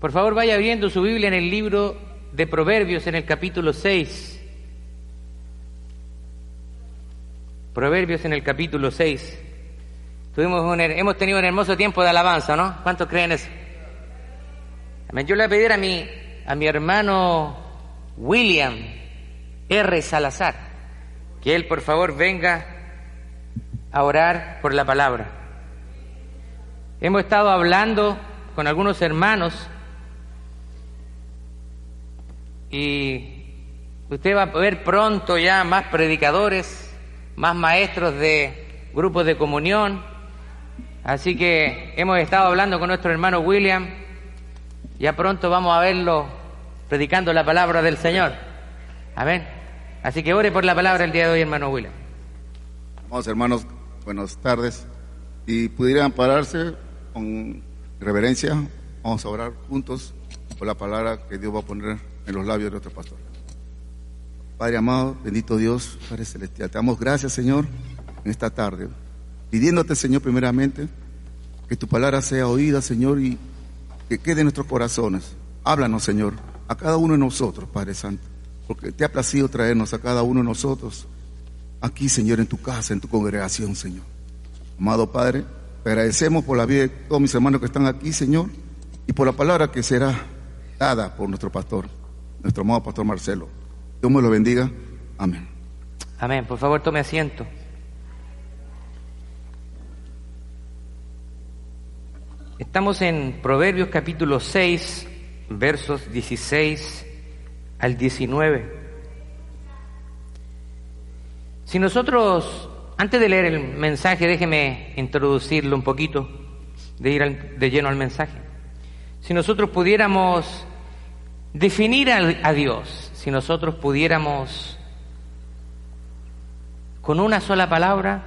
Por favor, vaya abriendo su Biblia en el libro de Proverbios en el capítulo 6. Proverbios en el capítulo 6. Tuvimos un, hemos tenido un hermoso tiempo de alabanza, ¿no? ¿Cuántos creen eso? Yo le voy a pedir a mi, a mi hermano William R. Salazar que él por favor venga a orar por la palabra. Hemos estado hablando con algunos hermanos y usted va a ver pronto ya más predicadores, más maestros de grupos de comunión. Así que hemos estado hablando con nuestro hermano William. Ya pronto vamos a verlo predicando la palabra del Señor. Amén. Así que ore por la palabra el día de hoy, hermano William. Vamos, hermanos, buenas tardes. Y pudieran pararse con reverencia, vamos a orar juntos por la palabra que Dios va a poner en los labios de nuestro pastor. Padre amado, bendito Dios, Padre celestial, te damos gracias, Señor, en esta tarde, pidiéndote, Señor, primeramente, que tu palabra sea oída, Señor, y que quede en nuestros corazones. Háblanos, Señor, a cada uno de nosotros, Padre Santo, porque te ha placido traernos a cada uno de nosotros aquí, Señor, en tu casa, en tu congregación, Señor. Amado Padre, te agradecemos por la vida de todos mis hermanos que están aquí, Señor, y por la palabra que será dada por nuestro pastor, nuestro amado pastor Marcelo. Dios me lo bendiga. Amén. Amén. Por favor, tome asiento. Estamos en Proverbios capítulo 6, versos 16 al 19. Si nosotros antes de leer el mensaje, déjeme introducirlo un poquito, de ir de lleno al mensaje. Si nosotros pudiéramos definir a, Dios, si nosotros pudiéramos con una sola palabra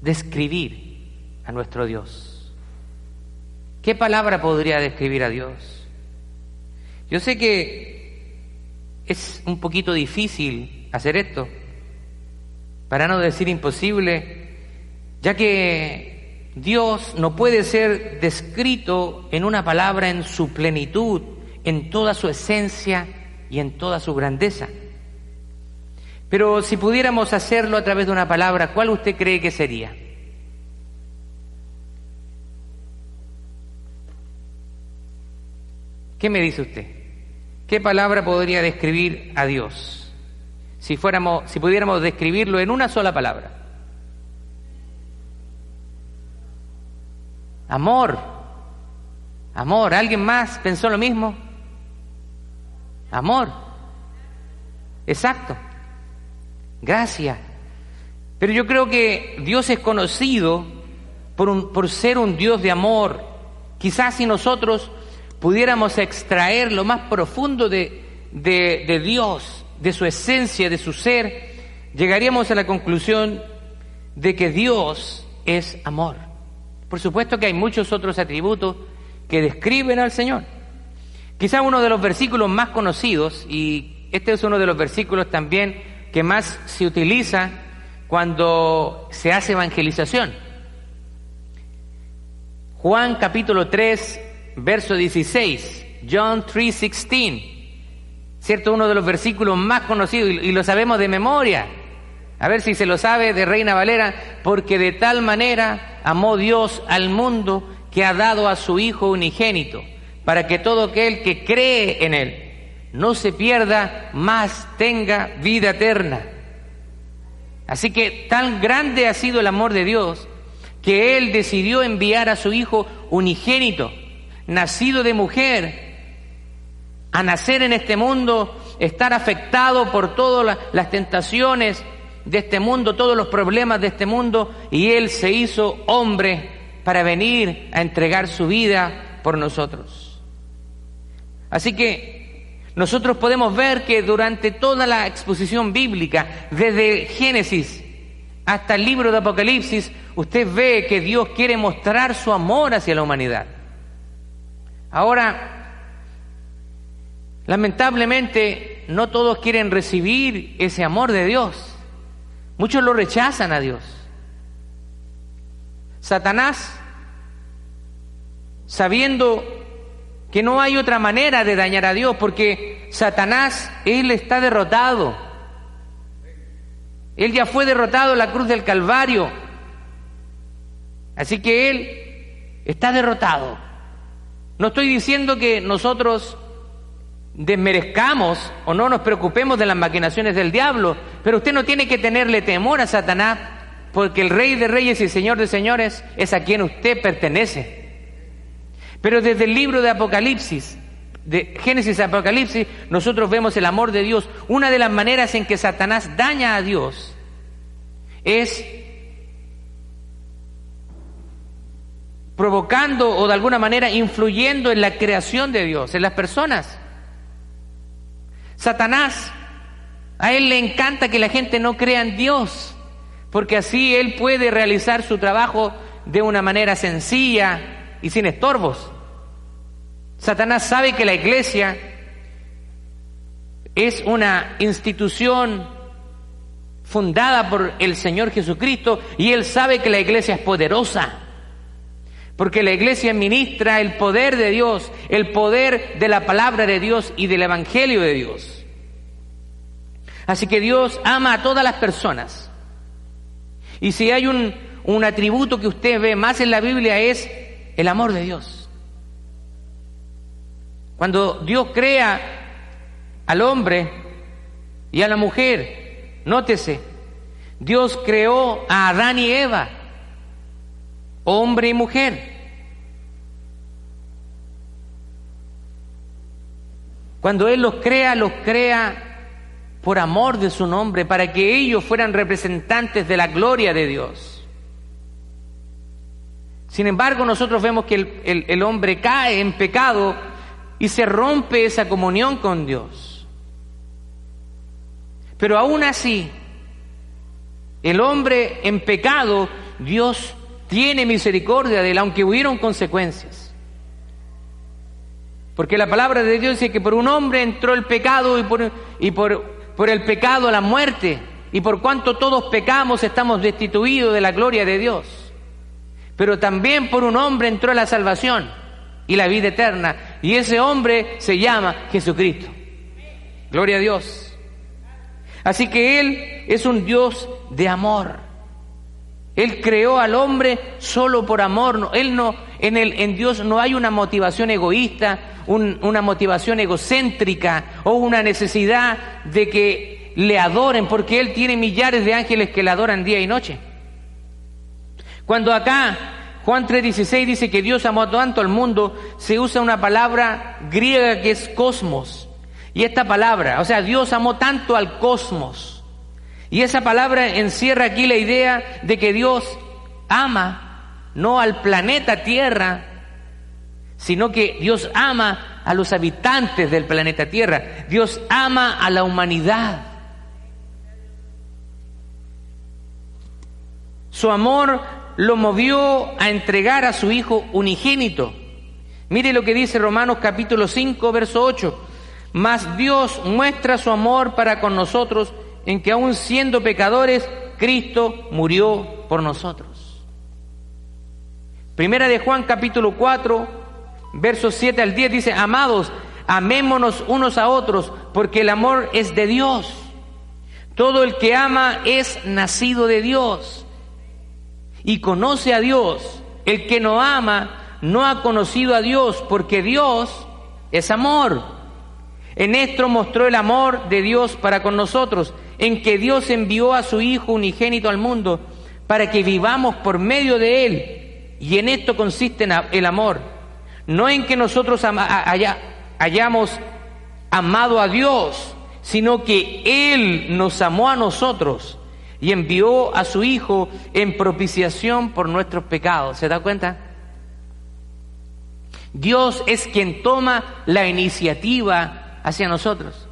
describir a nuestro Dios, ¿qué palabra podría describir a Dios? Yo sé que es un poquito difícil hacer esto, para no decir imposible, ya que Dios no puede ser descrito en una palabra en su plenitud, en toda su esencia y en toda su grandeza. Pero si pudiéramos hacerlo a través de una palabra, ¿cuál usted cree que sería? ¿Qué me dice usted? ¿Qué palabra podría describir a Dios? si fuéramos, si pudiéramos describirlo en una sola palabra. Amor. Amor. ¿Alguien más pensó lo mismo? Amor. Exacto. Gracias. Pero yo creo que Dios es conocido por, por ser un Dios de amor. Quizás si nosotros pudiéramos extraer lo más profundo de, de, de Dios, de su esencia, de su ser, llegaríamos a la conclusión de que Dios es amor. Por supuesto que hay muchos otros atributos que describen al Señor. Quizá uno de los versículos más conocidos, y este es uno de los versículos también que más se utiliza cuando se hace evangelización. Juan capítulo 3, verso 16, John 3, 16. ¿cierto? Uno de los versículos más conocidos y, lo sabemos de memoria. A ver si se lo sabe de Reina Valera, porque de tal manera amó Dios al mundo que ha dado a su Hijo unigénito, para que todo aquel que cree en Él no se pierda, más tenga vida eterna. Así que tan grande ha sido el amor de Dios que Él decidió enviar a su Hijo unigénito, nacido de mujer, a nacer en este mundo, estar afectado por todas las tentaciones de este mundo, todos los problemas de este mundo, y Él se hizo hombre para venir a entregar su vida por nosotros. Así que nosotros podemos ver que durante toda la exposición bíblica, desde Génesis hasta el libro de Apocalipsis, usted ve que Dios quiere mostrar su amor hacia la humanidad. Ahora, Lamentablemente, no todos quieren recibir ese amor de Dios. Muchos lo rechazan a Dios. Satanás sabiendo que no hay otra manera de dañar a Dios, porque Satanás, él está derrotado. Él ya fue derrotado en la cruz del Calvario. Así que él está derrotado. No estoy diciendo que nosotros desmerezcamos o no nos preocupemos de las maquinaciones del diablo, pero usted no tiene que tenerle temor a Satanás, porque el Rey de Reyes y Señor de Señores es a quien usted pertenece. Pero desde el libro de Apocalipsis, de Génesis a Apocalipsis, nosotros vemos el amor de Dios. Una de las maneras en que Satanás daña a Dios es provocando o de alguna manera influyendo en la creación de Dios, en las personas. Satanás, a él le encanta que la gente no crea en Dios, porque así él puede realizar su trabajo de una manera sencilla y sin estorbos. Satanás sabe que la iglesia es una institución fundada por el Señor Jesucristo y él sabe que la iglesia es poderosa. Porque la iglesia ministra el poder de Dios, el poder de la palabra de Dios y del Evangelio de Dios. Así que Dios ama a todas las personas. Y si hay un, un atributo que usted ve más en la Biblia es el amor de Dios. Cuando Dios crea al hombre y a la mujer, nótese, Dios creó a Adán y Eva hombre y mujer. Cuando Él los crea, los crea por amor de su nombre, para que ellos fueran representantes de la gloria de Dios. Sin embargo, nosotros vemos que el, el, hombre cae en pecado y se rompe esa comunión con Dios. Pero aún así, el hombre en pecado, Dios tiene misericordia de él, aunque hubieron consecuencias. Porque la palabra de Dios dice que por un hombre entró el pecado y por, por el pecado la muerte. Y por cuanto todos pecamos estamos destituidos de la gloria de Dios. Pero también por un hombre entró la salvación y la vida eterna. Y ese hombre se llama Jesucristo. Gloria a Dios. Así que Él es un Dios de amor. Él creó al hombre solo por amor. Él no, en, el, en Dios no hay una motivación egoísta, una motivación egocéntrica o una necesidad de que le adoren, porque Él tiene millares de ángeles que le adoran día y noche. Cuando acá Juan 3:16 dice que Dios amó tanto al mundo, se usa una palabra griega que es cosmos. Y esta palabra, o sea, Dios amó tanto al cosmos y esa palabra encierra aquí la idea de que Dios ama no al planeta Tierra, sino que Dios ama a los habitantes del planeta Tierra. Dios ama a la humanidad. Su amor lo movió a entregar a su Hijo unigénito. Mire lo que dice Romanos capítulo 5, verso 8. Mas Dios muestra su amor para con nosotros en que aún siendo pecadores, Cristo murió por nosotros. Primera de Juan capítulo 4, versos 7 al 10 dice, amados, amémonos unos a otros, porque el amor es de Dios. Todo el que ama es nacido de Dios y conoce a Dios. El que no ama no ha conocido a Dios, porque Dios es amor. En esto mostró el amor de Dios para con nosotros, en que Dios envió a su Hijo unigénito al mundo para que vivamos por medio de Él. Y en esto consiste el amor. No en que nosotros hayamos amado a Dios, sino que Él nos amó a nosotros y envió a su Hijo en propiciación por nuestros pecados. ¿Se da cuenta? Dios es quien toma la iniciativa hacia nosotros.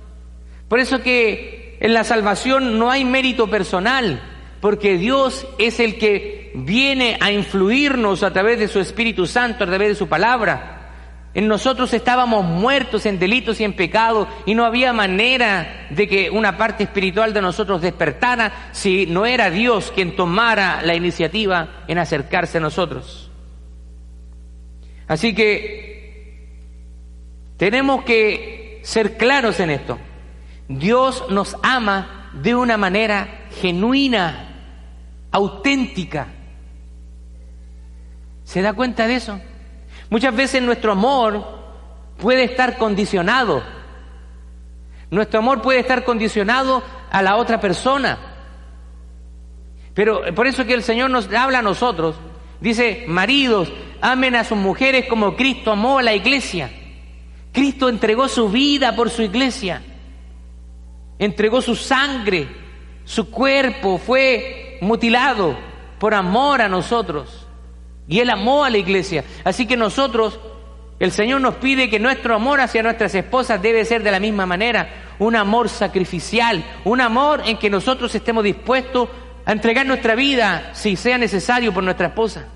Por eso que en la salvación no hay mérito personal, porque Dios es el que viene a influirnos a través de su Espíritu Santo, a través de su palabra. En nosotros estábamos muertos en delitos y en pecado y no había manera de que una parte espiritual de nosotros despertara si no era Dios quien tomara la iniciativa en acercarse a nosotros. Así que tenemos que ser claros en esto. Dios nos ama de una manera genuina, auténtica. ¿Se da cuenta de eso? Muchas veces nuestro amor puede estar condicionado. Nuestro amor puede estar condicionado a la otra persona. Pero por eso que el Señor nos habla a nosotros. Dice, maridos, amen a sus mujeres como Cristo amó a la iglesia. Cristo entregó su vida por su iglesia. Entregó su sangre, su cuerpo fue mutilado por amor a nosotros. Y Él amó a la iglesia. Así que nosotros, el Señor nos pide que nuestro amor hacia nuestras esposas debe ser de la misma manera. Un amor sacrificial, un amor en que nosotros estemos dispuestos a entregar nuestra vida, si sea necesario, por nuestra esposa.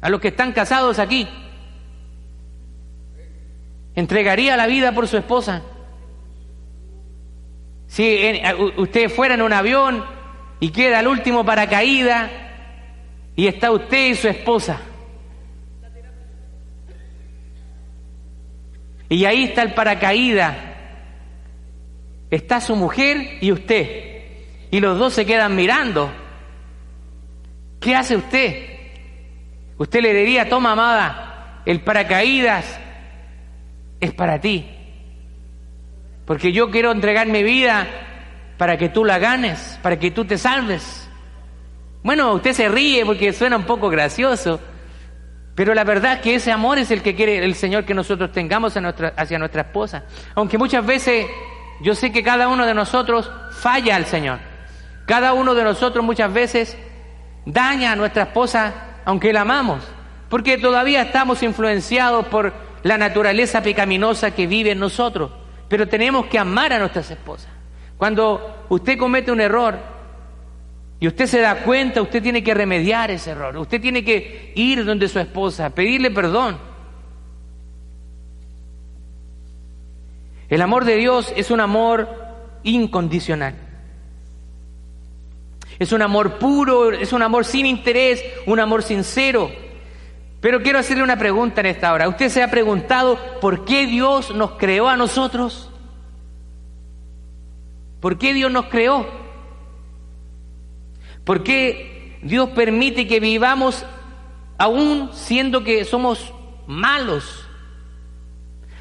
A los que están casados aquí, entregaría la vida por su esposa. Si usted fuera en un avión y queda el último paracaídas y está usted y su esposa. Y ahí está el paracaídas, está su mujer y usted y los dos se quedan mirando, ¿qué hace usted? Usted le diría, toma amada, el paracaídas es para ti, porque yo quiero entregar mi vida para que tú la ganes, para que tú te salves. Bueno, usted se ríe porque suena un poco gracioso, pero la verdad es que ese amor es el que quiere el Señor que nosotros tengamos hacia nuestra esposa. Aunque muchas veces yo sé que cada uno de nosotros falla al Señor. Cada uno de nosotros muchas veces daña a nuestra esposa aunque la amamos, porque todavía estamos influenciados por la naturaleza pecaminosa que vive en nosotros, pero tenemos que amar a nuestras esposas. Cuando usted comete un error y usted se da cuenta, usted tiene que remediar ese error, usted tiene que ir donde su esposa, pedirle perdón. El amor de Dios es un amor incondicional. Es un amor puro, es un amor sin interés, un amor sincero. Pero quiero hacerle una pregunta en esta hora. ¿Usted se ha preguntado por qué Dios nos creó a nosotros? ¿Por qué Dios nos creó? ¿Por qué Dios permite que vivamos aún siendo que somos malos?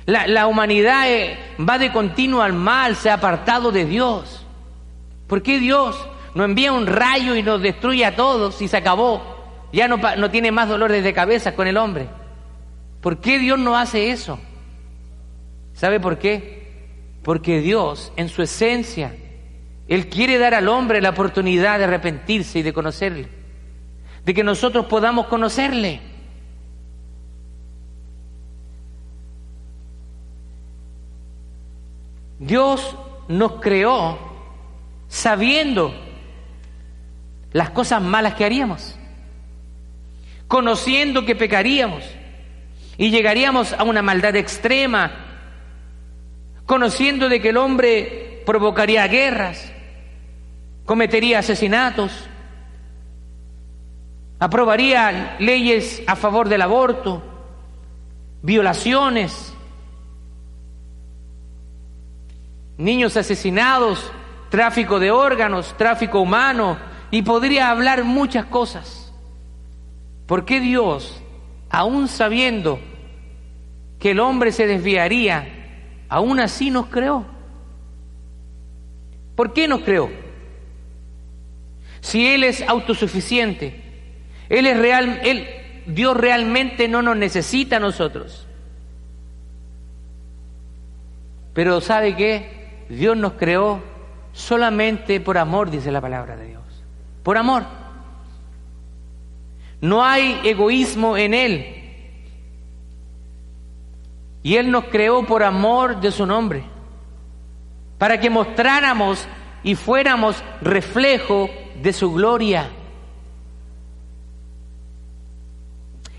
La, la humanidad eh, va de continuo al mal, se ha apartado de Dios. ¿Por qué Dios no envía un rayo y nos destruye a todos y se acabó. Ya no, no tiene más dolores de cabeza con el hombre. ¿Por qué Dios no hace eso? ¿Sabe por qué? Porque Dios, en su esencia, Él quiere dar al hombre la oportunidad de arrepentirse y de conocerle. De que nosotros podamos conocerle. Dios nos creó sabiendo las cosas malas que haríamos, conociendo que pecaríamos y llegaríamos a una maldad extrema, conociendo de que el hombre provocaría guerras, cometería asesinatos, aprobaría leyes a favor del aborto, violaciones, niños asesinados, tráfico de órganos, tráfico humano, y podría hablar muchas cosas. ¿Por qué Dios, aún sabiendo que el hombre se desviaría, aún así nos creó? ¿Por qué nos creó? Si Él es autosuficiente, Él es real, Él, Dios realmente no nos necesita a nosotros. Pero ¿sabe qué? Dios nos creó solamente por amor, dice la palabra de Dios por amor. No hay egoísmo en Él. Y Él nos creó por amor de su nombre, para que mostráramos y fuéramos reflejo de su gloria.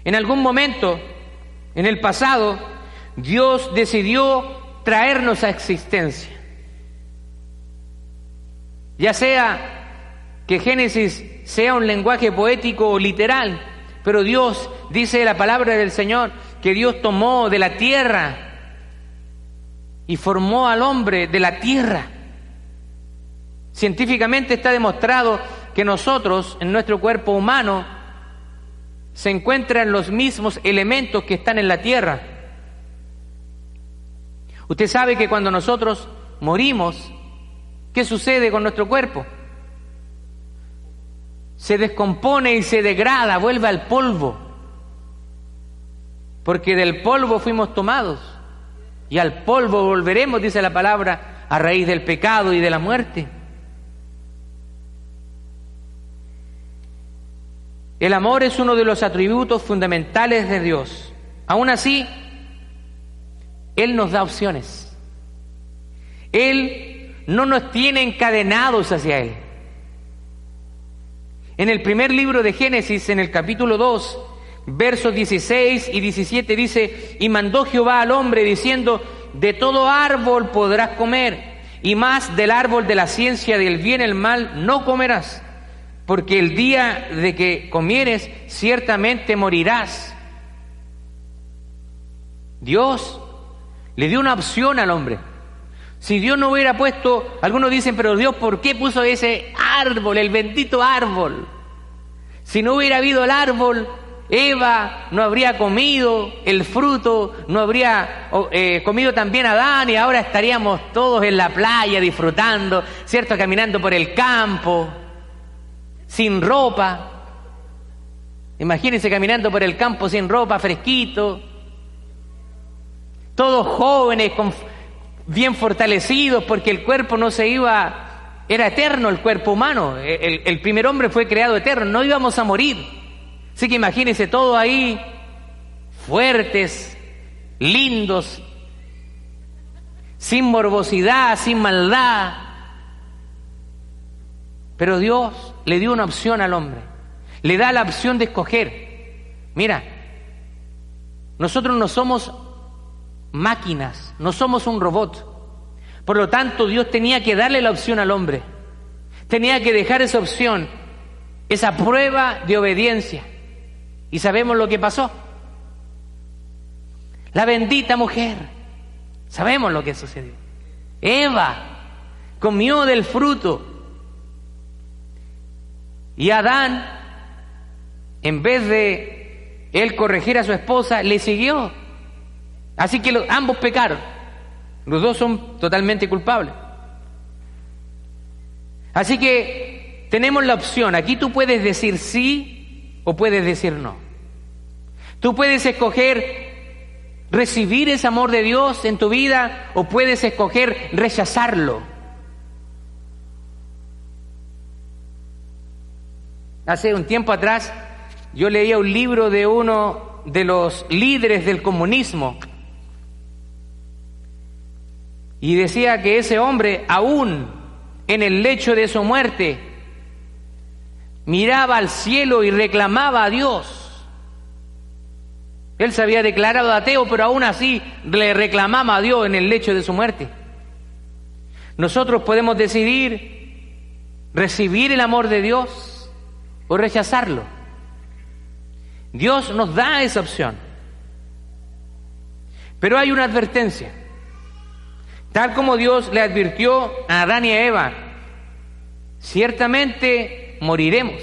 En algún momento, en el pasado, Dios decidió traernos a existencia. Ya sea que Génesis sea un lenguaje poético o literal, Pero Dios, dice la palabra del Señor, que Dios tomó de la tierra y formó al hombre de la tierra. Científicamente está demostrado que nosotros, en nuestro cuerpo humano, se encuentran los mismos elementos que están en la tierra. Usted sabe que cuando nosotros morimos, ¿qué sucede con nuestro cuerpo? Se descompone y se degrada, vuelve al polvo. Porque del polvo fuimos tomados. Y al polvo volveremos, dice la palabra, a raíz del pecado y de la muerte. El amor es uno de los atributos fundamentales de Dios. Aún así, Él nos da opciones. Él no nos tiene encadenados hacia Él. En el primer libro de Génesis, en el capítulo 2, versos 16 y 17 dice, y mandó Jehová al hombre diciendo, de todo árbol podrás comer, y más del árbol de la ciencia del bien y el mal no comerás porque el día de que comieres ciertamente morirás. Dios le dio una opción al hombre. Si Dios no hubiera puesto, algunos dicen, pero Dios, ¿por qué puso ese árbol, el bendito árbol? Si no hubiera habido el árbol, Eva no habría comido el fruto, no habría eh, comido también Adán y ahora estaríamos todos en la playa disfrutando, ¿cierto? Caminando por el campo sin ropa. Imagínense caminando por el campo sin ropa, fresquito. Todos jóvenes, bien fortalecidos, porque el cuerpo no se iba, era eterno el cuerpo humano. El, el primer hombre fue creado eterno, no íbamos a morir. Así que imagínense todo ahí, fuertes, lindos, sin morbosidad, sin maldad. Pero Dios le dio una opción al hombre. Le da la opción de escoger. Mira, nosotros no somos máquinas, no somos un robot. Por lo tanto, Dios tenía que darle la opción al hombre. Tenía que dejar esa opción, esa prueba de obediencia. Y sabemos lo que pasó. La bendita mujer. Sabemos lo que sucedió. Eva comió del fruto y Adán, en vez de él corregir a su esposa, le siguió. Así que ambos pecaron. Los dos son totalmente culpables. Así que tenemos la opción. Aquí tú puedes decir sí o puedes decir no. Tú puedes escoger recibir ese amor de Dios en tu vida o puedes escoger rechazarlo. Hace un tiempo atrás yo leía un libro de uno de los líderes del comunismo y decía que ese hombre, aún en el lecho de su muerte, miraba al cielo y reclamaba a Dios. Él se había declarado ateo, pero aún así le reclamaba a Dios en el lecho de su muerte. Nosotros podemos decidir recibir el amor de Dios o rechazarlo. Dios nos da esa opción. Pero hay una advertencia. Tal como Dios le advirtió a Adán y a Eva, ciertamente moriremos.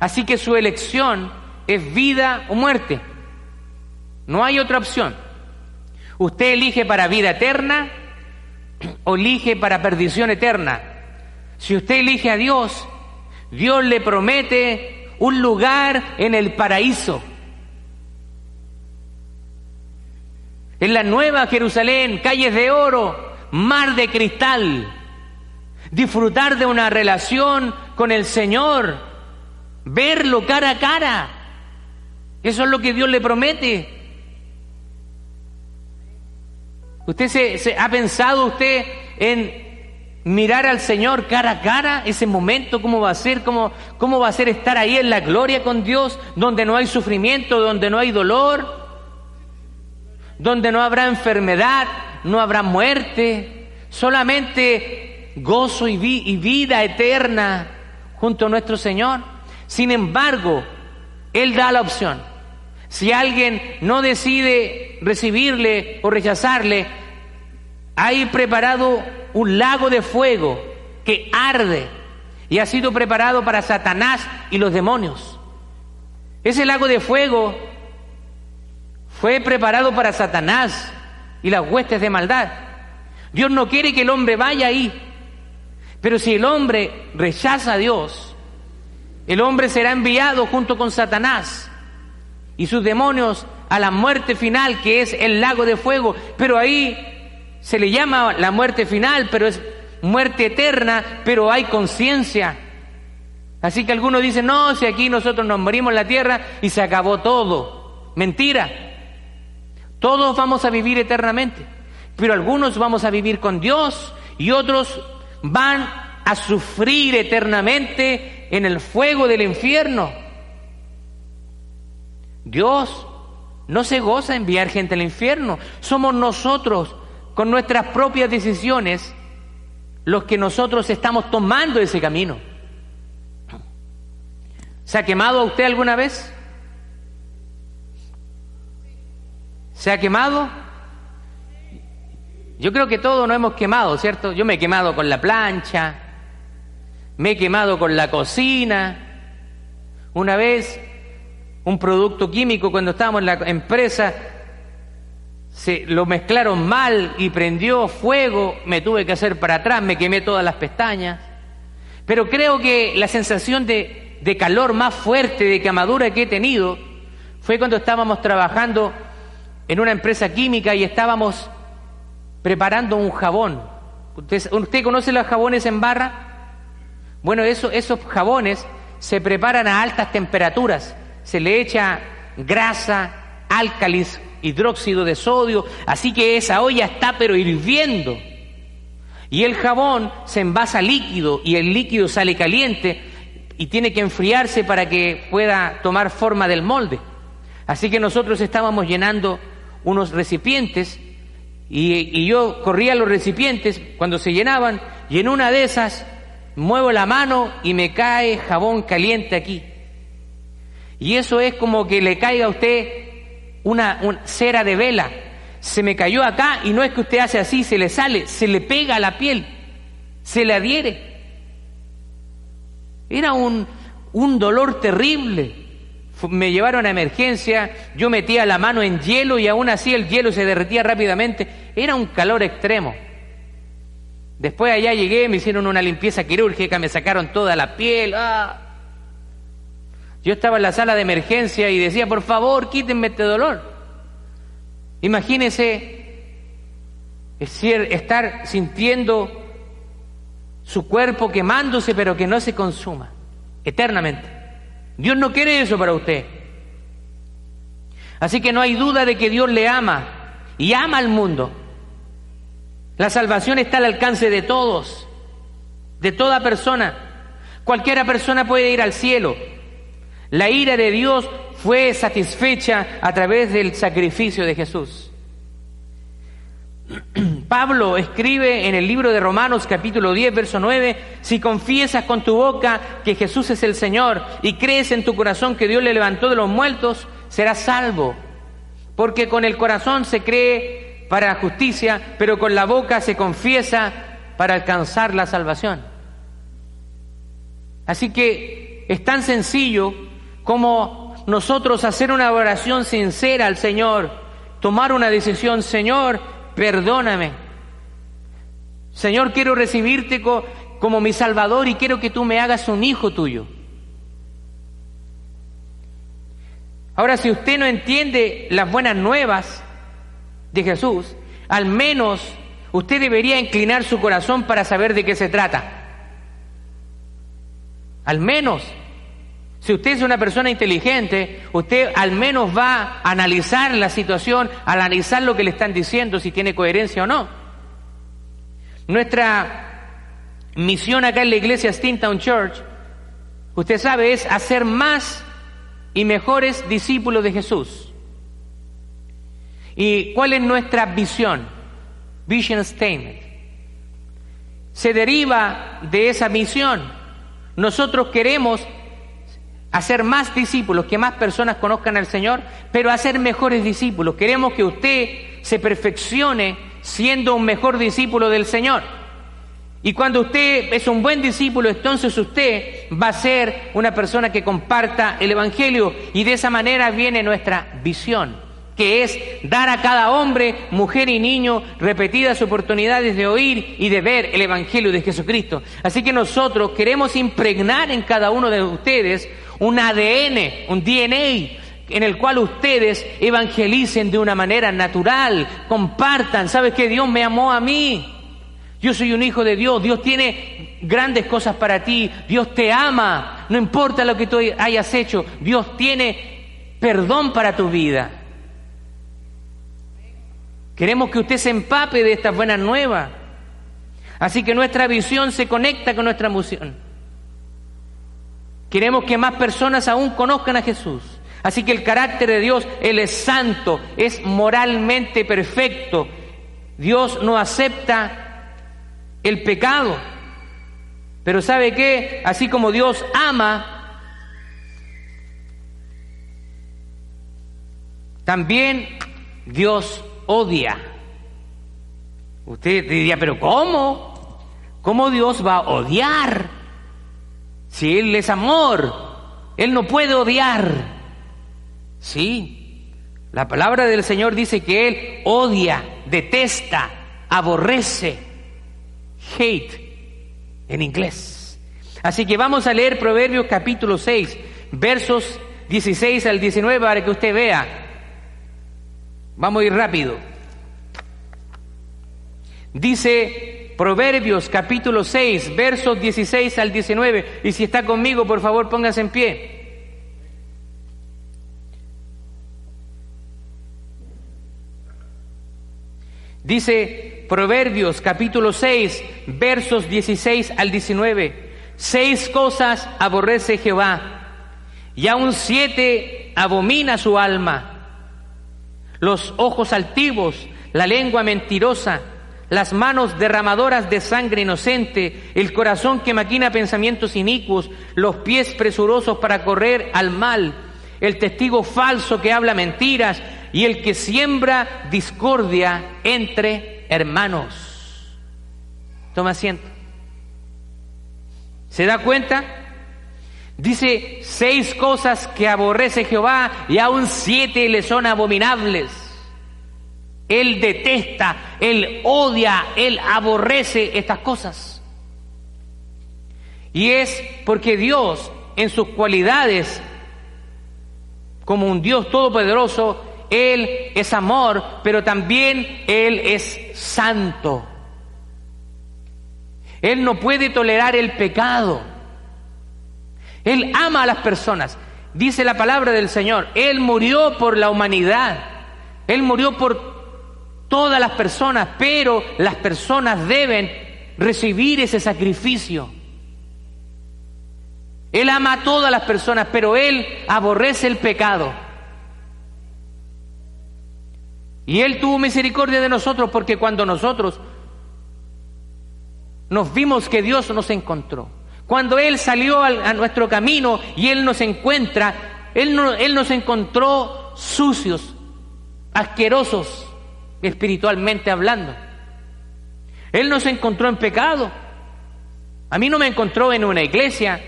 Así que su elección es vida o muerte. No hay otra opción. Usted elige para vida eterna o elige para perdición eterna. Si usted elige a Dios, Dios le promete un lugar en el paraíso. En la nueva Jerusalén, calles de oro, mar de cristal. Disfrutar de una relación con el Señor. Verlo cara a cara. Eso es lo que Dios le promete. ¿Usted se, ha pensado usted en mirar al Señor cara a cara, ese momento, cómo va a ser, cómo, cómo va a ser estar ahí en la gloria con Dios, donde no hay sufrimiento, donde no hay dolor, donde no habrá enfermedad, no habrá muerte, solamente gozo y, vida eterna junto a nuestro Señor. Sin embargo, Él da la opción. Si alguien no decide recibirle o rechazarle, hay preparado un lago de fuego que arde y ha sido preparado para Satanás y los demonios. Ese lago de fuego fue preparado para Satanás y las huestes de maldad. Dios no quiere que el hombre vaya ahí, pero si el hombre rechaza a Dios, el hombre será enviado junto con Satanás y sus demonios a la muerte final, que es el lago de fuego. Pero ahí se le llama la muerte final, pero es muerte eterna, pero hay conciencia. Así que algunos dicen, no, si aquí nosotros nos morimos en la tierra y se acabó todo. Mentira. Todos vamos a vivir eternamente, pero algunos vamos a vivir con Dios y otros van a sufrir eternamente en el fuego del infierno. Dios no se goza enviar gente al infierno. Somos nosotros, con nuestras propias decisiones, los que nosotros estamos tomando ese camino. ¿Se ha quemado a usted alguna vez? ¿Se ha quemado? Yo creo que todos nos hemos quemado, ¿cierto? Yo me he quemado con la plancha, me he quemado con la cocina. Una vez un producto químico cuando estábamos en la empresa, se lo mezclaron mal y prendió fuego, me tuve que hacer para atrás, me quemé todas las pestañas. Pero creo que la sensación de, de calor más fuerte, de quemadura que he tenido, fue cuando estábamos trabajando en una empresa química y estábamos preparando un jabón. ¿Usted, ¿usted conoce los jabones en barra? Bueno, eso, esos jabones se preparan a altas temperaturas se le echa grasa, álcalis, hidróxido de sodio, así que esa olla está pero hirviendo. Y el jabón se envasa líquido y el líquido sale caliente y tiene que enfriarse para que pueda tomar forma del molde. Así que nosotros estábamos llenando unos recipientes y, y, yo corría los recipientes cuando se llenaban y en una de esas muevo la mano y me cae jabón caliente aquí. Y eso es como que le caiga a usted una, cera de vela. Se me cayó acá y no es que usted hace así, se le sale, se le pega a la piel, se le adhiere. Era un, un dolor terrible. Me llevaron a emergencia, yo metía la mano en hielo y aún así el hielo se derretía rápidamente. Era un calor extremo. Después allá llegué, me hicieron una limpieza quirúrgica, me sacaron toda la piel. ¡ah! Yo estaba en la sala de emergencia y decía, por favor, quítenme este dolor. Imagínese estar sintiendo su cuerpo quemándose, pero que no se consuma eternamente. Dios no quiere eso para usted. Así que no hay duda de que Dios le ama y ama al mundo. La salvación está al alcance de todos, de toda persona. Cualquiera persona puede ir al cielo, la ira de Dios fue satisfecha a través del sacrificio de Jesús. Pablo escribe en el libro de Romanos capítulo 10, verso 9, si confiesas con tu boca que Jesús es el Señor y crees en tu corazón que Dios le levantó de los muertos, serás salvo. Porque con el corazón se cree para justicia, pero con la boca se confiesa para alcanzar la salvación. Así que es tan sencillo como nosotros hacer una oración sincera al Señor, tomar una decisión, Señor, perdóname. Señor, quiero recibirte como mi Salvador y quiero que tú me hagas un hijo tuyo. Ahora, si usted no entiende las buenas nuevas de Jesús, al menos usted debería inclinar su corazón para saber de qué se trata. Al menos si usted es una persona inteligente, usted al menos va a analizar la situación, a analizar lo que le están diciendo, si tiene coherencia o no. Nuestra misión acá en la iglesia Steamtown Church, usted sabe, es hacer más y mejores discípulos de Jesús. ¿Y cuál es nuestra visión? Vision Statement. Se deriva de esa misión. Nosotros queremos hacer más discípulos, que más personas conozcan al Señor, pero hacer mejores discípulos. Queremos que usted se perfeccione siendo un mejor discípulo del Señor. Y cuando usted es un buen discípulo, entonces usted va a ser una persona que comparta el Evangelio y de esa manera viene nuestra visión que es dar a cada hombre, mujer y niño repetidas oportunidades de oír y de ver el Evangelio de Jesucristo. Así que nosotros queremos impregnar en cada uno de ustedes un ADN, un DNA, en el cual ustedes evangelicen de una manera natural, compartan, ¿sabes que Dios me amó a mí? Yo soy un hijo de Dios, Dios tiene grandes cosas para ti, Dios te ama, no importa lo que tú hayas hecho, Dios tiene perdón para tu vida. Queremos que usted se empape de estas buenas nuevas. Así que nuestra visión se conecta con nuestra emoción. Queremos que más personas aún conozcan a Jesús. Así que el carácter de Dios, Él es santo, es moralmente perfecto. Dios no acepta el pecado. Pero ¿sabe qué? Así como Dios ama, también Dios odia. Usted diría, pero ¿cómo? ¿Cómo Dios va a odiar? Si Él es amor, Él no puede odiar. Sí, la palabra del Señor dice que Él odia, detesta, aborrece, hate en inglés. Así que vamos a leer Proverbios capítulo 6, versos 16 al 19 para que usted vea Vamos a ir rápido. Dice Proverbios capítulo 6, versos 16 al 19. Y si está conmigo, por favor, póngase en pie. Dice Proverbios capítulo 6, versos 16 al 19. Seis cosas aborrece Jehová, y aún siete abomina su alma los ojos altivos, la lengua mentirosa, las manos derramadoras de sangre inocente, el corazón que maquina pensamientos inicuos, los pies presurosos para correr al mal, el testigo falso que habla mentiras y el que siembra discordia entre hermanos. Toma asiento. ¿Se da cuenta? Dice seis cosas que aborrece Jehová y aún siete le son abominables. Él detesta, él odia, él aborrece estas cosas. Y es porque Dios, en sus cualidades, como un Dios todopoderoso, Él es amor, pero también Él es santo. Él no puede tolerar el pecado. Él ama a las personas. Dice la palabra del Señor, Él murió por la humanidad. Él murió por todas las personas, pero las personas deben recibir ese sacrificio. Él ama a todas las personas, pero Él aborrece el pecado. Y Él tuvo misericordia de nosotros porque cuando nosotros nos vimos que Dios nos encontró, cuando Él salió a nuestro camino y Él nos encuentra, Él, Él nos encontró sucios, asquerosos, espiritualmente hablando. Él nos encontró en pecado. A mí no me encontró en una iglesia.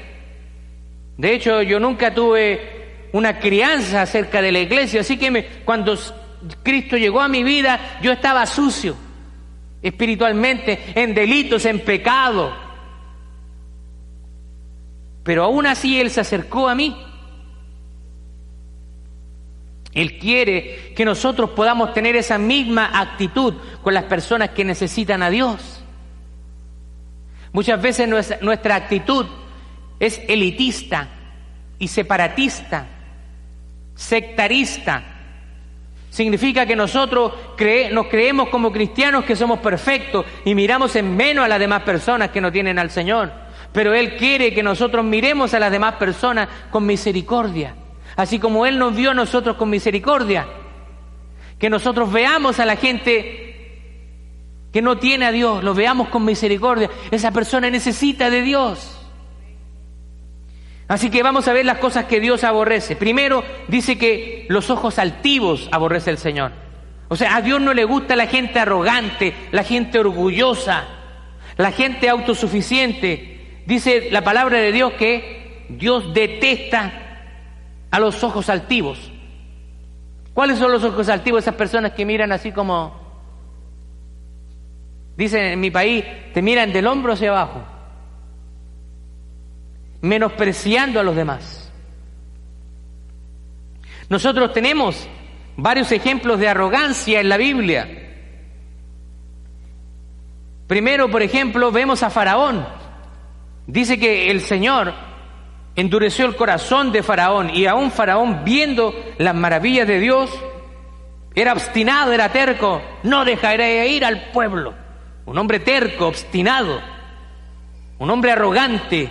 De hecho, yo nunca tuve una crianza acerca de la iglesia. Así que cuando Cristo llegó a mi vida, yo estaba sucio espiritualmente, en delitos, en pecado. Pero aún así Él se acercó a mí. Él quiere que nosotros podamos tener esa misma actitud con las personas que necesitan a Dios. Muchas veces nuestra, actitud es elitista y separatista, sectarista. Significa que nosotros nos creemos como cristianos que somos perfectos y miramos en menos a las demás personas que no tienen al Señor pero Él quiere que nosotros miremos a las demás personas con misericordia, así como Él nos vio a nosotros con misericordia, que nosotros veamos a la gente que no tiene a Dios, lo veamos con misericordia, esa persona necesita de Dios. Así que vamos a ver las cosas que Dios aborrece. Primero dice que los ojos altivos aborrece el Señor. O sea, a Dios no le gusta la gente arrogante, la gente orgullosa, la gente autosuficiente. Dice la palabra de Dios que Dios detesta a los ojos altivos. ¿Cuáles son los ojos altivos? Esas personas que miran así como, dicen en mi país, te miran del hombro hacia abajo, menospreciando a los demás. Nosotros tenemos varios ejemplos de arrogancia en la Biblia. Primero, por ejemplo, vemos a Faraón. Dice que el Señor endureció el corazón de Faraón y aún Faraón viendo las maravillas de Dios, era obstinado, era terco, no dejaré ir al pueblo. Un hombre terco, obstinado, un hombre arrogante,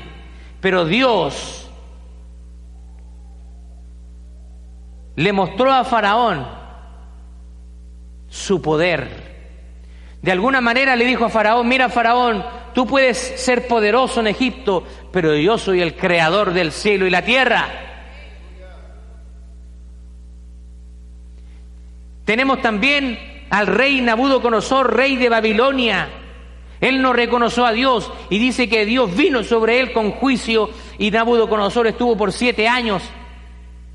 pero Dios le mostró a Faraón su poder. De alguna manera le dijo a Faraón, mira Faraón, Tú puedes ser poderoso en Egipto, pero yo soy el creador del cielo y la tierra. Tenemos también al rey Nabucodonosor, rey de Babilonia. Él no reconoció a Dios y dice que Dios vino sobre él con juicio y Nabucodonosor estuvo por siete años.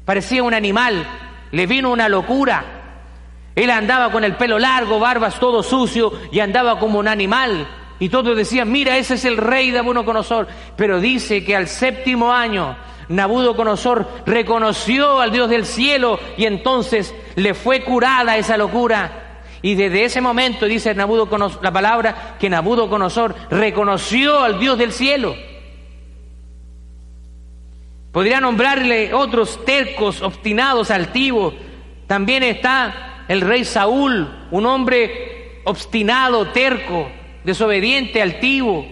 Parecía un animal, le vino una locura. Él andaba con el pelo largo, barbas todo sucio y andaba como un animal. Y todos decían, mira, ese es el rey de Nabucodonosor. Pero dice que al séptimo año Nabucodonosor reconoció al Dios del cielo y entonces le fue curada esa locura. Y desde ese momento dice Nabucodonosor, la palabra que Nabucodonosor reconoció al Dios del cielo. Podría nombrarle otros tercos, obstinados, altivos. También está el rey Saúl, un hombre obstinado, terco, desobediente, altivo,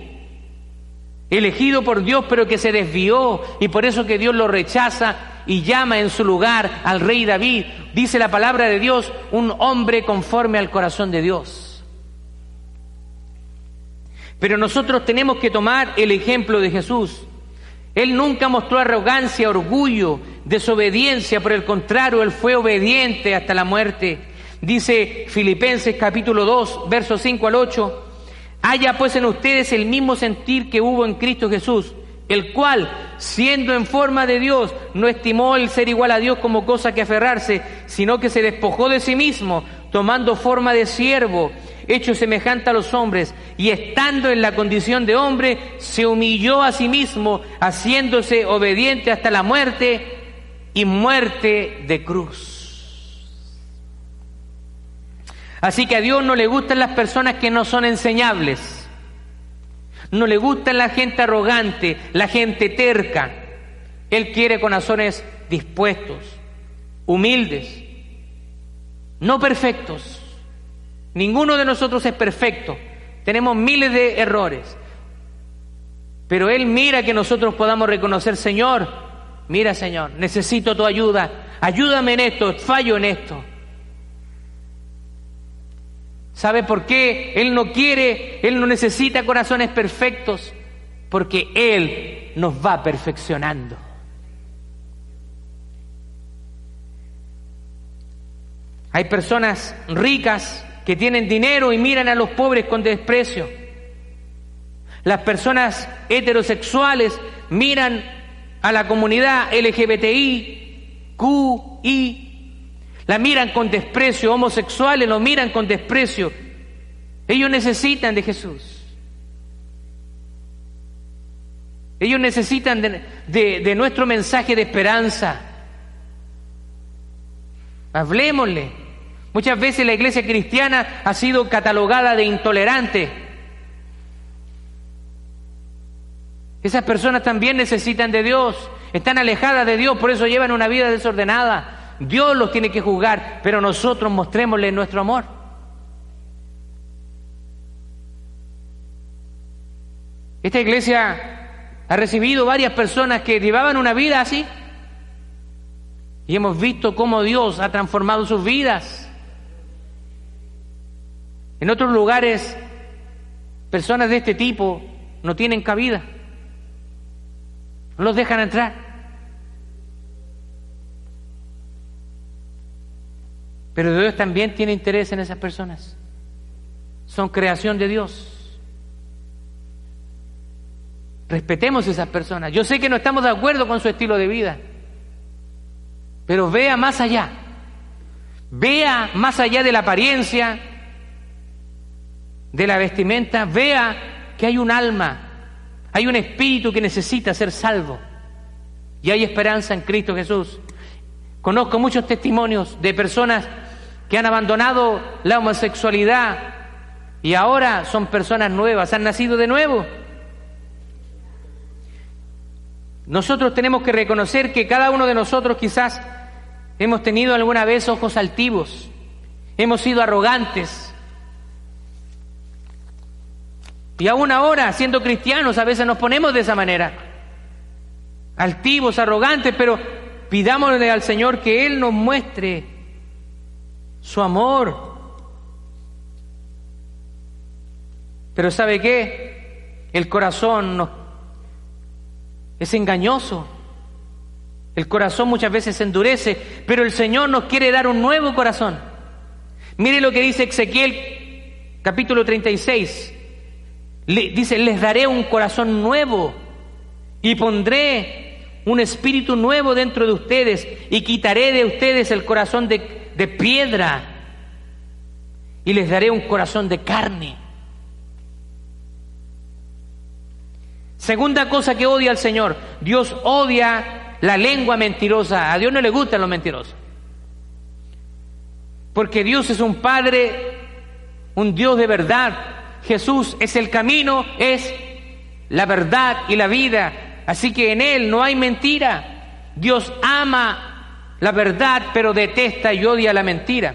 elegido por Dios pero que se desvió y por eso que Dios lo rechaza y llama en su lugar al rey David. Dice la palabra de Dios, un hombre conforme al corazón de Dios. Pero nosotros tenemos que tomar el ejemplo de Jesús. Él nunca mostró arrogancia, orgullo, desobediencia, por el contrario, él fue obediente hasta la muerte. Dice Filipenses capítulo 2, versos 5 al 8, Haya pues en ustedes el mismo sentir que hubo en Cristo Jesús, el cual, siendo en forma de Dios, no estimó el ser igual a Dios como cosa que aferrarse, sino que se despojó de sí mismo, tomando forma de siervo, hecho semejante a los hombres, y estando en la condición de hombre, se humilló a sí mismo, haciéndose obediente hasta la muerte y muerte de cruz. Así que a Dios no le gustan las personas que no son enseñables. No le gusta la gente arrogante, la gente terca. Él quiere corazones dispuestos, humildes, no perfectos. Ninguno de nosotros es perfecto. Tenemos miles de errores. Pero Él mira que nosotros podamos reconocer, Señor, mira Señor, necesito tu ayuda. Ayúdame en esto, fallo en esto. ¿Sabe por qué? Él no quiere, Él no necesita corazones perfectos, porque Él nos va perfeccionando. Hay personas ricas que tienen dinero y miran a los pobres con desprecio. Las personas heterosexuales miran a la comunidad LGBTI, Q, I, la miran con desprecio, homosexuales lo miran con desprecio. Ellos necesitan de Jesús. Ellos necesitan de, nuestro mensaje de esperanza. Hablemosle. Muchas veces la iglesia cristiana ha sido catalogada de intolerante. Esas personas también necesitan de Dios, están alejadas de Dios, por eso llevan una vida desordenada. Dios los tiene que juzgar, pero nosotros mostrémosle nuestro amor. Esta iglesia ha recibido varias personas que llevaban una vida así. Y hemos visto cómo Dios ha transformado sus vidas. En otros lugares, personas de este tipo no tienen cabida. No los dejan entrar. Pero Dios también tiene interés en esas personas. Son creación de Dios. Respetemos a esas personas. Yo sé que no estamos de acuerdo con su estilo de vida, pero vea más allá. Vea más allá de la apariencia, de la vestimenta, vea que hay un alma, hay un espíritu que necesita ser salvo. Y hay esperanza en Cristo Jesús. Conozco muchos testimonios de personas que han abandonado la homosexualidad y ahora son personas nuevas, han nacido de nuevo. Nosotros tenemos que reconocer que cada uno de nosotros quizás hemos tenido alguna vez ojos altivos, hemos sido arrogantes. Y aún ahora, siendo cristianos, a veces nos ponemos de esa manera. Altivos, arrogantes, pero pidámosle al Señor que Él nos muestre su amor. Pero ¿sabe qué? El corazón es engañoso. El corazón muchas veces se endurece, pero el Señor nos quiere dar un nuevo corazón. Mire lo que dice Ezequiel capítulo 36. dice, les daré un corazón nuevo y pondré un espíritu nuevo dentro de ustedes y quitaré de ustedes el corazón de, de piedra y les daré un corazón de carne. Segunda cosa que odia al Señor, Dios odia la lengua mentirosa. A Dios no le gustan los mentirosos. Porque Dios es un Padre, un Dios de verdad. Jesús es el camino, es la verdad y la vida. Así que en Él no hay mentira. Dios ama la verdad, pero detesta y odia la mentira.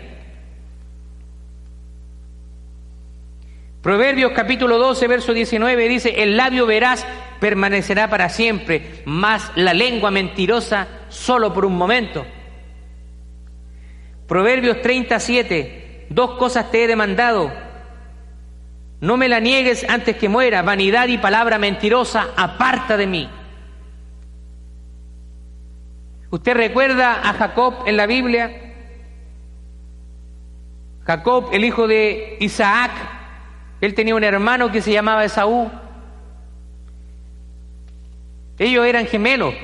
Proverbios capítulo 12, verso 19 dice, el labio veraz permanecerá para siempre, más la lengua mentirosa solo por un momento. Proverbios 37, dos cosas te he demandado. No me la niegues antes que muera, vanidad y palabra mentirosa, aparta de mí. ¿Usted recuerda a Jacob en la Biblia? Jacob, el hijo de Isaac, él tenía un hermano que se llamaba Esaú. Ellos eran gemelos,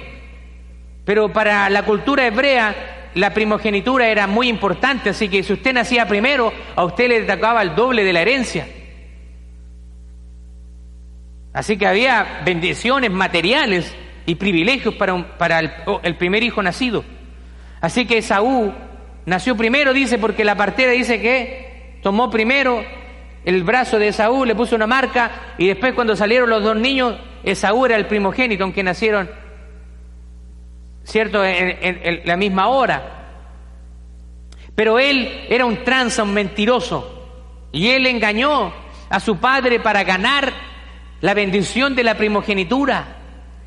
pero para la cultura hebrea la primogenitura era muy importante, así que si usted nacía primero, a usted le tocaba el doble de la herencia. Así que había bendiciones materiales y privilegios para, para el, el, primer hijo nacido. Así que Esaú nació primero, dice, porque la partera dice que tomó primero el brazo de Esaú, le puso una marca y después cuando salieron los dos niños, Esaú era el primogénito, aunque nacieron, ¿cierto?, en, la misma hora. Pero él era un tranza, un mentiroso, y él engañó a su padre para ganar la bendición de la primogenitura.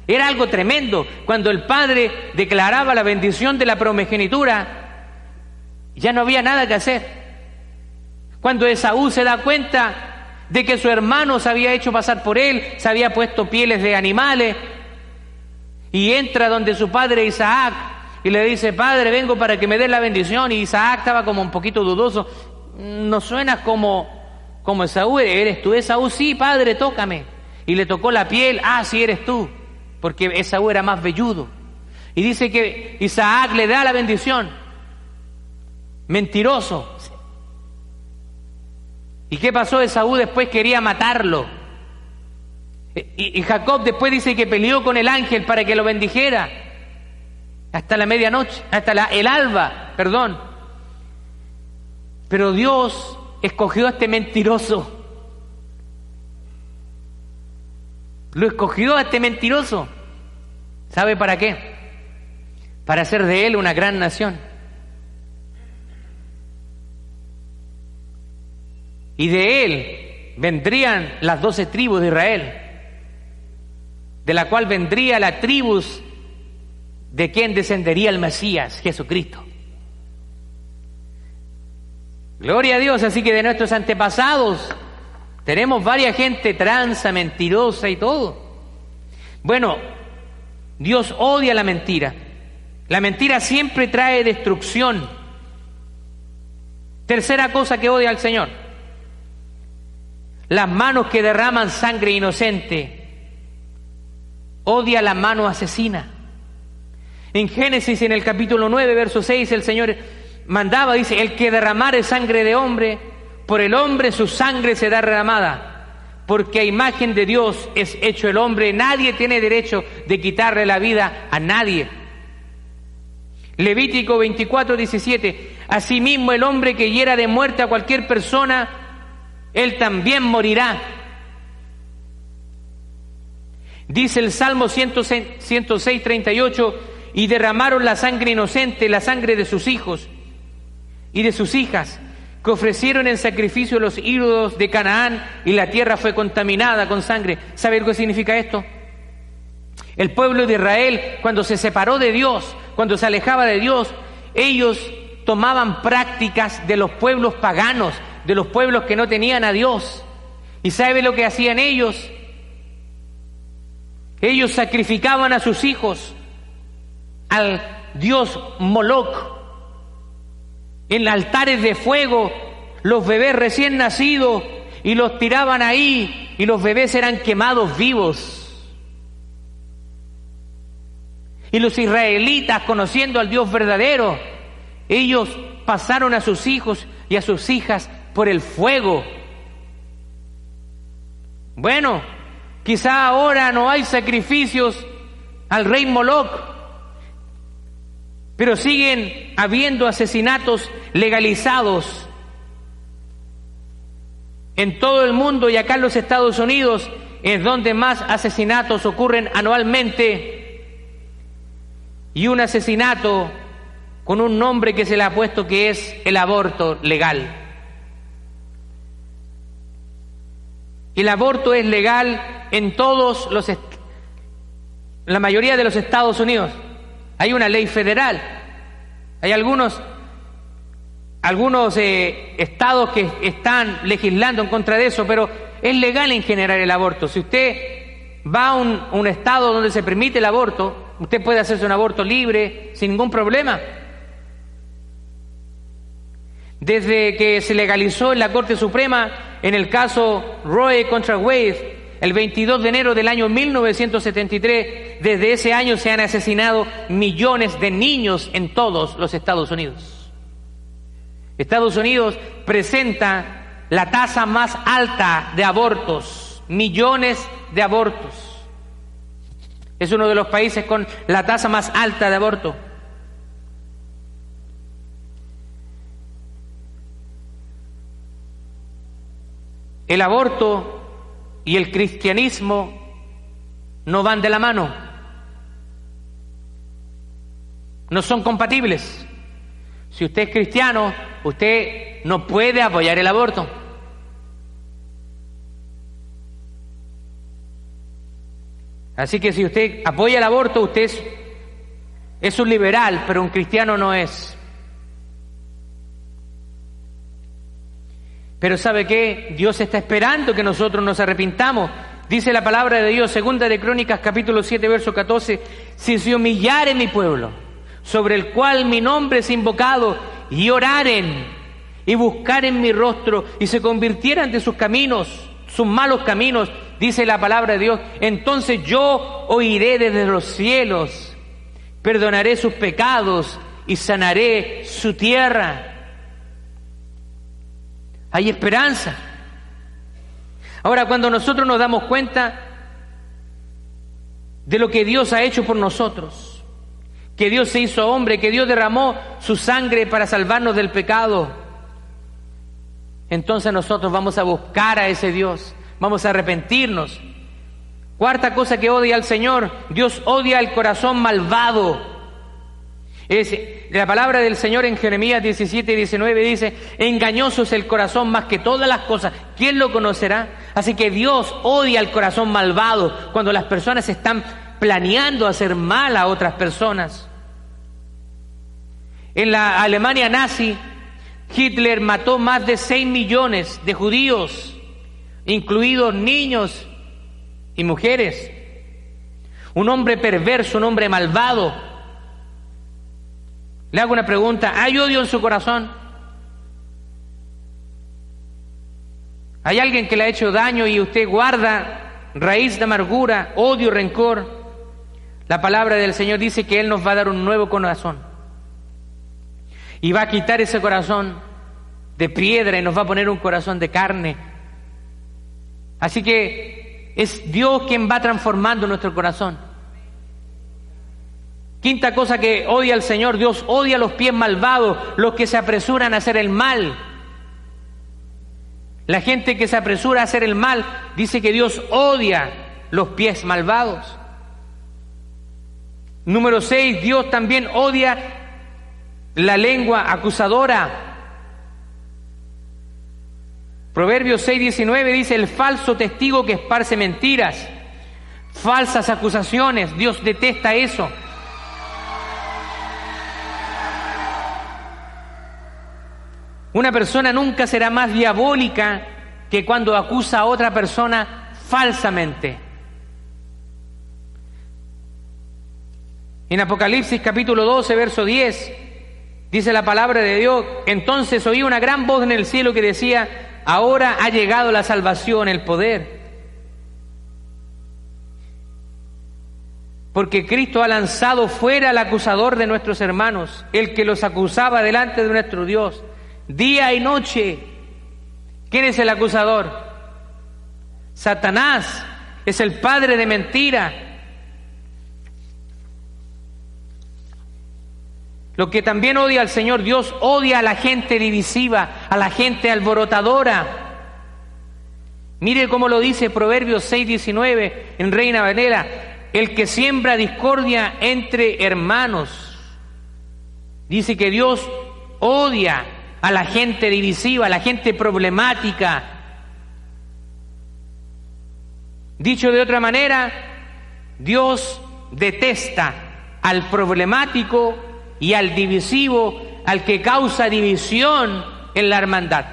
Era algo tremendo. Cuando el padre declaraba la bendición de la primogenitura, ya no había nada que hacer. Cuando Esaú se da cuenta de que su hermano se había hecho pasar por él, se había puesto pieles de animales, y entra donde su padre Isaac y le dice, Padre, vengo para que me dé la bendición, y Isaac estaba como un poquito dudoso, no suena como, como Esaú, ¿eres tú Esaú? Sí, Padre, tócame. Y le tocó la piel, ah, sí eres tú, porque Esaú era más velludo. Y dice que Isaac le da la bendición. Mentiroso, ¿Y qué pasó? Esaú después quería matarlo. Y, Jacob después dice que peleó con el ángel para que lo bendijera. Hasta la medianoche, hasta el alba, perdón. Pero Dios escogió a este mentiroso. Lo escogió a este mentiroso. ¿Sabe para qué? Para hacer de él una gran nación. Y de él vendrían las doce tribus de Israel, de la cual vendría la tribus de quien descendería el Mesías, Jesucristo. Gloria a Dios, así que de nuestros antepasados tenemos varias gente tranza, mentirosa y todo. Bueno, Dios odia la mentira. La mentira siempre trae destrucción. Tercera cosa que odia al Señor. Las manos que derraman sangre inocente. Odia la mano asesina. En Génesis, en el capítulo 9, verso 6, el Señor mandaba, dice, el que derramare sangre de hombre, por el hombre su sangre será derramada porque a imagen de Dios es hecho el hombre, nadie tiene derecho de quitarle la vida a nadie. Levítico 24, 17, asimismo el hombre que hiera de muerte a cualquier persona, él también morirá. Dice el Salmo 106, 106 38, y derramaron la sangre inocente, la sangre de sus hijos y de sus hijas, que ofrecieron en sacrificio los ídolos de Canaán y la tierra fue contaminada con sangre. ¿Sabe lo que significa esto? El pueblo de Israel, cuando se separó de Dios, cuando se alejaba de Dios, ellos tomaban prácticas de los pueblos paganos, de los pueblos que no tenían a Dios. ¿Y sabe lo que hacían ellos? Ellos sacrificaban a sus hijos al dios Moloch en altares de fuego los bebés recién nacidos y los tiraban ahí y los bebés eran quemados vivos. Y los israelitas, conociendo al Dios verdadero, ellos pasaron a sus hijos y a sus hijas por el fuego. Bueno, quizá ahora no hay sacrificios al rey Moloch, pero siguen habiendo asesinatos legalizados en todo el mundo y acá en los Estados Unidos es donde más asesinatos ocurren anualmente y un asesinato con un nombre que se le ha puesto que es el aborto legal. El aborto es legal en todos los la mayoría de los Estados Unidos. Hay una ley federal. Hay algunos, algunos eh, estados que están legislando en contra de eso, pero es legal en general el aborto. Si usted va a un, un estado donde se permite el aborto, usted puede hacerse un aborto libre, sin ningún problema. Desde que se legalizó en la Corte Suprema, en el caso Roe contra Wade, el 22 de enero del año 1973, desde ese año se han asesinado millones de niños en todos los Estados Unidos. Estados Unidos presenta la tasa más alta de abortos, millones de abortos. Es uno de los países con la tasa más alta de aborto. El aborto y el cristianismo no van de la mano, no son compatibles. Si usted es cristiano, usted no puede apoyar el aborto. Así que si usted apoya el aborto, usted es, un liberal, pero un cristiano no es. Pero ¿sabe qué? Dios está esperando que nosotros nos arrepintamos. Dice la palabra de Dios, segunda de Crónicas, capítulo 7, verso 14, si se humillare mi pueblo, sobre el cual mi nombre es invocado, y oraren, y buscaren mi rostro, y se convirtieran de sus caminos, sus malos caminos, dice la palabra de Dios, entonces yo oiré desde los cielos, perdonaré sus pecados y sanaré su tierra hay esperanza. Ahora, cuando nosotros nos damos cuenta de lo que Dios ha hecho por nosotros, que Dios se hizo hombre, que Dios derramó su sangre para salvarnos del pecado, entonces nosotros vamos a buscar a ese Dios, vamos a arrepentirnos. Cuarta cosa que odia al Señor, Dios odia el corazón malvado. Es, la palabra del Señor en Jeremías 17 y 19 dice, engañoso es el corazón más que todas las cosas, ¿quién lo conocerá? Así que Dios odia el corazón malvado cuando las personas están planeando hacer mal a otras personas. En la Alemania nazi, Hitler mató más de 6 millones de judíos, incluidos niños y mujeres. un hombre perverso, un hombre malvado. Le hago una pregunta, ¿hay odio en su corazón? ¿Hay alguien que le ha hecho daño y usted guarda raíz de amargura, odio, rencor? La palabra del Señor dice que Él nos va a dar un nuevo corazón. Y va a quitar ese corazón de piedra y nos va a poner un corazón de carne. Así que es Dios quien va transformando nuestro corazón. Quinta cosa que odia al Señor, Dios odia los pies malvados, los que se apresuran a hacer el mal. La gente que se apresura a hacer el mal dice que Dios odia los pies malvados. Número 6, Dios también odia la lengua acusadora. Proverbios 6, 19 dice, el falso testigo que esparce mentiras, falsas acusaciones, Dios detesta eso. Una persona nunca será más diabólica que cuando acusa a otra persona falsamente. En Apocalipsis capítulo 12, verso 10, dice la palabra de Dios, entonces oí una gran voz en el cielo que decía, ahora ha llegado la salvación, el poder. Porque Cristo ha lanzado fuera al acusador de nuestros hermanos, el que los acusaba delante de nuestro Dios, día y noche. ¿Quién es el acusador? Satanás es el padre de mentira Lo que también odia al Señor, Dios odia a la gente divisiva, a la gente alborotadora. Mire cómo lo dice Proverbios 6:19 en Reina Valera, el que siembra discordia entre hermanos. Dice que Dios odia a la gente divisiva, a la gente problemática. Dicho de otra manera, Dios detesta al problemático y al divisivo, al que causa división en la hermandad.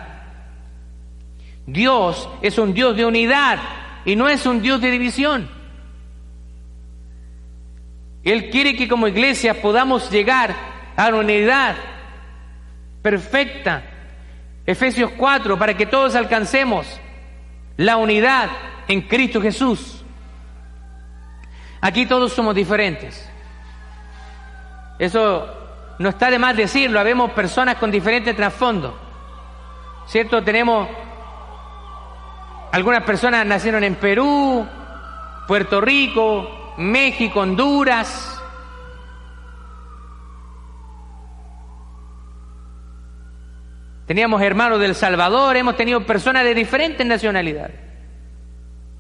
Dios es un Dios de unidad y no es un Dios de división. Él quiere que como iglesia podamos llegar a la unidad perfecta. Efesios 4, para que todos alcancemos la unidad en Cristo Jesús. Aquí todos somos diferentes. Eso no está de más decirlo, habemos personas con diferentes trasfondos. ¿Cierto? Tenemos algunas personas nacieron en Perú, Puerto Rico, México, Honduras. Teníamos hermanos del Salvador, hemos tenido personas de diferentes nacionalidades.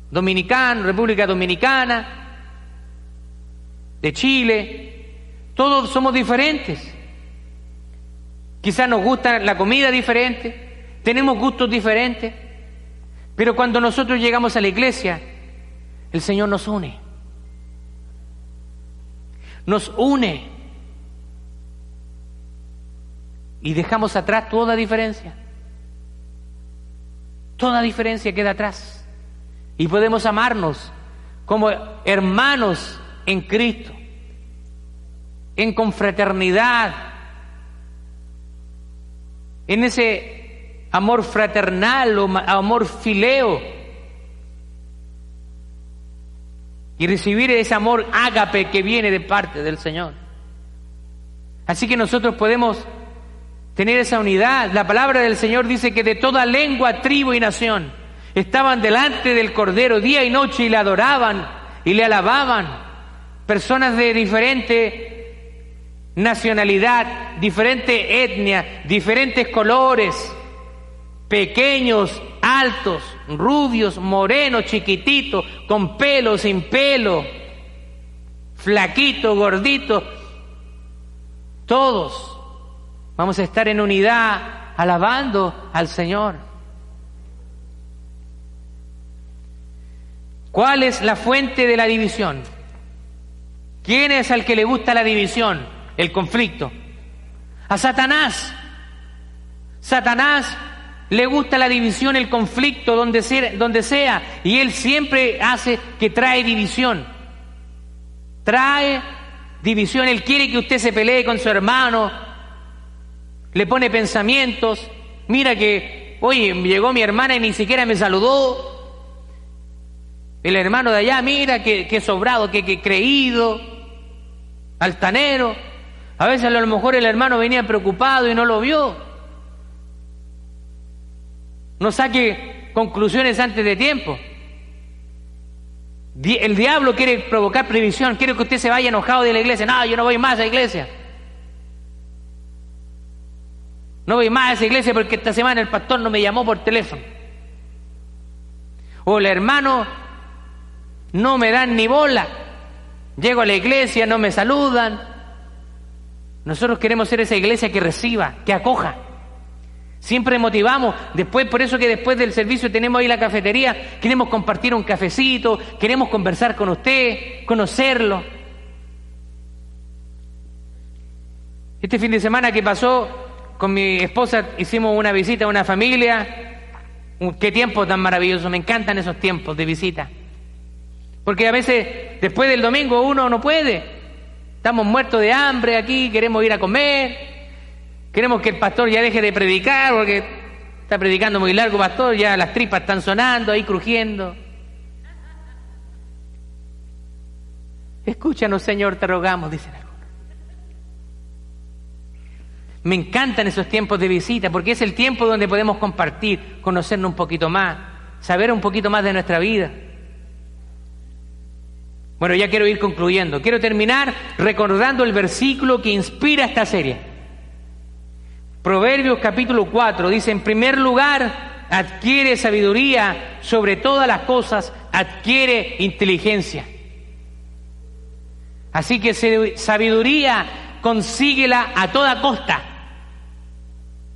Dominicano, República Dominicana, de Chile, todos somos diferentes. Quizás nos gusta la comida diferente, tenemos gustos diferentes, pero cuando nosotros llegamos a la iglesia, el Señor nos une. Nos une. Y dejamos atrás toda diferencia. Toda diferencia queda atrás. Y podemos amarnos como hermanos en Cristo en confraternidad, en ese amor fraternal o amor fileo. Y recibir ese amor ágape que viene de parte del Señor. Así que nosotros podemos tener esa unidad. La palabra del Señor dice que de toda lengua, tribu y nación estaban delante del Cordero día y noche y le adoraban y le alababan. Personas de diferente nacionalidad, diferente etnia, diferentes colores, pequeños, altos, rubios, morenos, chiquititos, con pelo, sin pelo, flaquito, gordito, todos vamos a estar en unidad alabando al Señor. ¿Cuál es la fuente de la división? ¿Quién es al que le gusta la división? el conflicto. A Satanás. Satanás le gusta la división, el conflicto, donde sea, donde sea, y él siempre hace que trae división. trae división, Él quiere que usted se pelee con su hermano, le pone pensamientos, mira que, oye, llegó mi hermana y ni siquiera me saludó, el hermano de allá, mira que, sobrado, que, creído, altanero, a veces a lo mejor el hermano venía preocupado y no lo vio. No saque conclusiones antes de tiempo. El diablo quiere provocar previsión, quiere que usted se vaya enojado de la iglesia. No, yo no voy más a la iglesia. No voy más a esa iglesia porque esta semana el pastor no me llamó por teléfono. O el hermano no me dan ni bola. Llego a la iglesia, no me saludan. Nosotros queremos ser esa iglesia que reciba, que acoja. Siempre motivamos, después, por eso que después del servicio tenemos ahí la cafetería, queremos compartir un cafecito, queremos conversar con usted, conocerlo. Este fin de semana que pasó con mi esposa hicimos una visita a una familia. Qué tiempo tan maravilloso, me encantan esos tiempos de visita. Porque a veces después del domingo uno no puede. Estamos muertos de hambre aquí, queremos ir a comer, Queremos que el pastor ya deje de predicar porque está predicando muy largo, pastor, ya las tripas están sonando, ahí crujiendo. Escúchanos, Señor, te rogamos, dicen Me encantan esos tiempos de visita porque es el tiempo donde podemos compartir, conocernos un poquito más, saber un poquito más de nuestra vida. Bueno, ya quiero ir concluyendo. Quiero terminar recordando el versículo que inspira esta serie. Proverbios capítulo 4 dice, en primer lugar, adquiere sabiduría, sobre todas las cosas, adquiere inteligencia. Así que sabiduría consíguela a toda costa.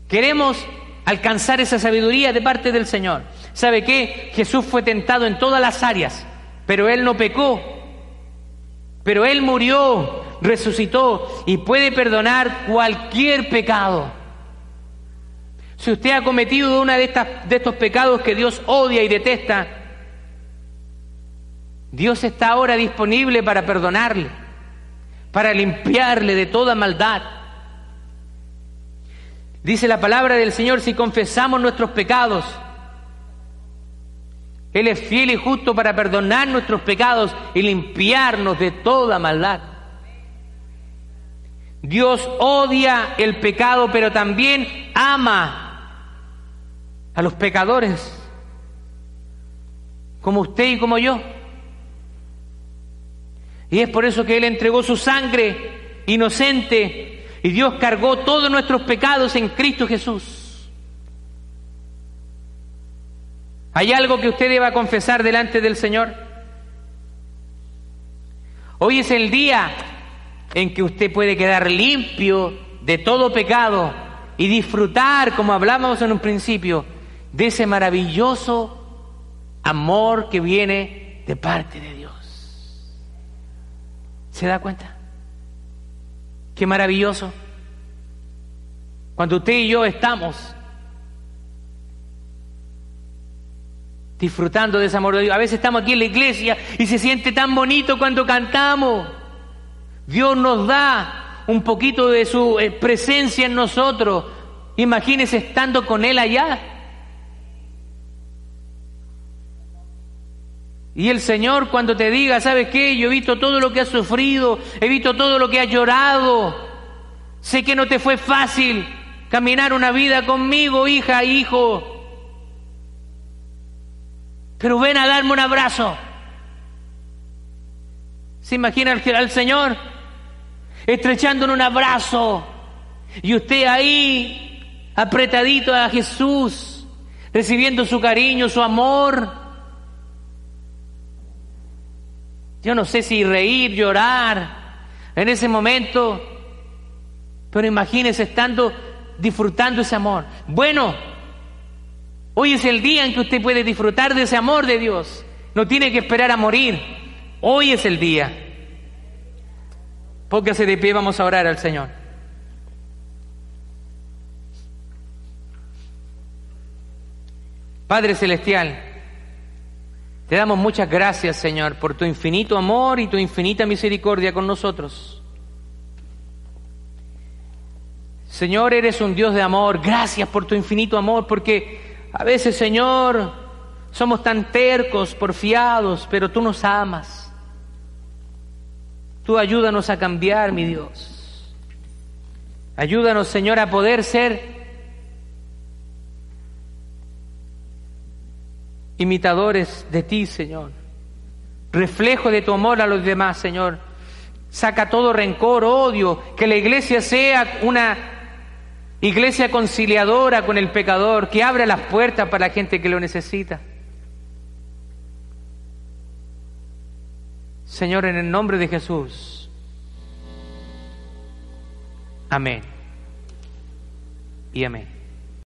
Queremos alcanzar esa sabiduría de parte del Señor. ¿Sabe qué? Jesús fue tentado en todas las áreas, pero Él no pecó. Pero Él murió, resucitó y puede perdonar cualquier pecado. Si usted ha cometido uno de, de estos pecados que Dios odia y detesta, Dios está ahora disponible para perdonarle, para limpiarle de toda maldad. Dice la palabra del Señor, si confesamos nuestros pecados, Él es fiel y justo para perdonar nuestros pecados y limpiarnos de toda maldad. Dios odia el pecado, pero también ama a los pecadores, como usted y como yo. Y es por eso que Él entregó su sangre inocente y Dios cargó todos nuestros pecados en Cristo Jesús. ¿Hay algo que usted deba confesar delante del Señor? Hoy es el día en que usted puede quedar limpio de todo pecado y disfrutar, como hablábamos en un principio, de ese maravilloso amor que viene de parte de Dios. ¿Se da cuenta? Qué maravilloso. Cuando usted y yo estamos disfrutando de ese amor de Dios. A veces estamos aquí en la iglesia y se siente tan bonito cuando cantamos. Dios nos da un poquito de su eh, presencia en nosotros. Imagínese estando con Él allá. Y el Señor cuando te diga, ¿sabes qué? Yo he visto todo lo que has sufrido, he visto todo lo que has llorado. Sé que no te fue fácil caminar una vida conmigo, hija, hijo. Pero ven a darme un abrazo. ¿Se imagina al Señor estrechando un abrazo? Y usted ahí, apretadito a Jesús, recibiendo su cariño, su amor. Yo no sé si reír, llorar en ese momento, pero imagínese estando disfrutando ese amor. Bueno, hoy es el día en que usted puede disfrutar de ese amor de Dios. No tiene que esperar a morir. Hoy es el día. Póngase de pie, vamos a orar al Señor. Padre Celestial, Te damos muchas gracias, Señor, por tu infinito amor y tu infinita misericordia con nosotros. Señor, eres un Dios de amor. Gracias por tu infinito amor, porque a veces, Señor, somos tan tercos, porfiados, pero tú nos amas. Tú ayúdanos a cambiar, mi Dios. Ayúdanos, Señor, a poder ser imitadores de ti, Señor. Reflejo de tu amor a los demás, Señor. Saca todo rencor, odio, que la iglesia sea una iglesia conciliadora con el pecador, que abra las puertas para la gente que lo necesita. Señor, en el nombre de Jesús. Amén. Y amén.